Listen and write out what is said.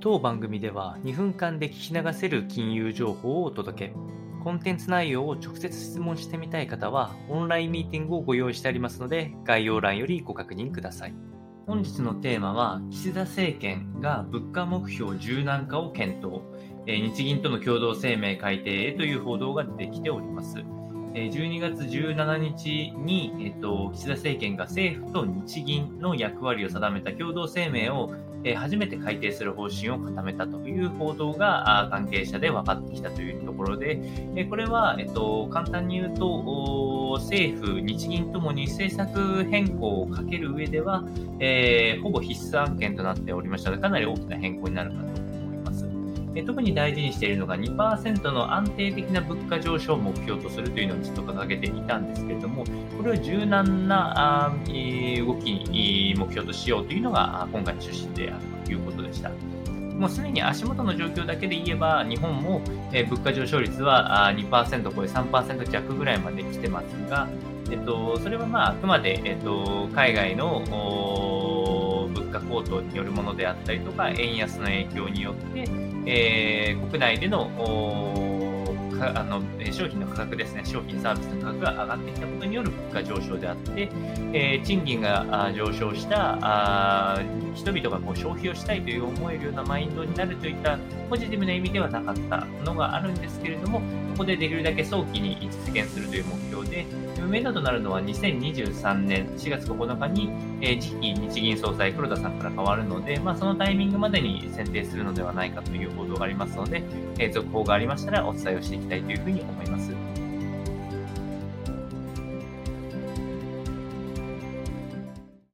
当番組では2分間で聞き流せる金融情報をお届け。コンテンツ内容を直接質問してみたい方は、オンラインミーティングをご用意してありますので、概要欄よりご確認ください。本日のテーマは、岸田政権が物価目標柔軟化を検討、日銀との共同声明改定へという報道が出てきております。12月17日に、えっと、岸田政権が政府と日銀の役割を定めた共同声明を初めて改定する方針を固めたという報道が関係者で分かってきたというところで、これは、えっと、簡単に言うと、政府、日銀ともに政策変更をかける上では、えー、ほぼ必須案件となっておりましたので、かなり大きな変更になるかと特に大事にしているのが2%の安定的な物価上昇を目標とするというのをずっと掲げていたんですけれども、これを柔軟な動きに目標としようというのが今回の趣旨であるということでした。もうすでに足元の状況だけで言えば、日本も物価上昇率は2%超え3%弱ぐらいまで来てますが、えっと、それはまああくまで、えっと、海外の物価高騰によるものであったりとか、円安の影響によって、えー、国内でのあの商品の価格ですね、商品サービスの価格が上がってきたことによる物価上昇であって、えー、賃金が上昇したあ人々がこう消費をしたいという思えるようなマインドになるといったポジティブな意味ではなかったのがあるんですけれども、ここでできるだけ早期に実現するという目標で、目処となるのは2023年4月9日に、えー、次期日銀総裁黒田さんから変わるので、まあ、そのタイミングまでに選定するのではないかという報道がありますので、えー、続報がありましたらお伝えをしていききたいというふうに思います。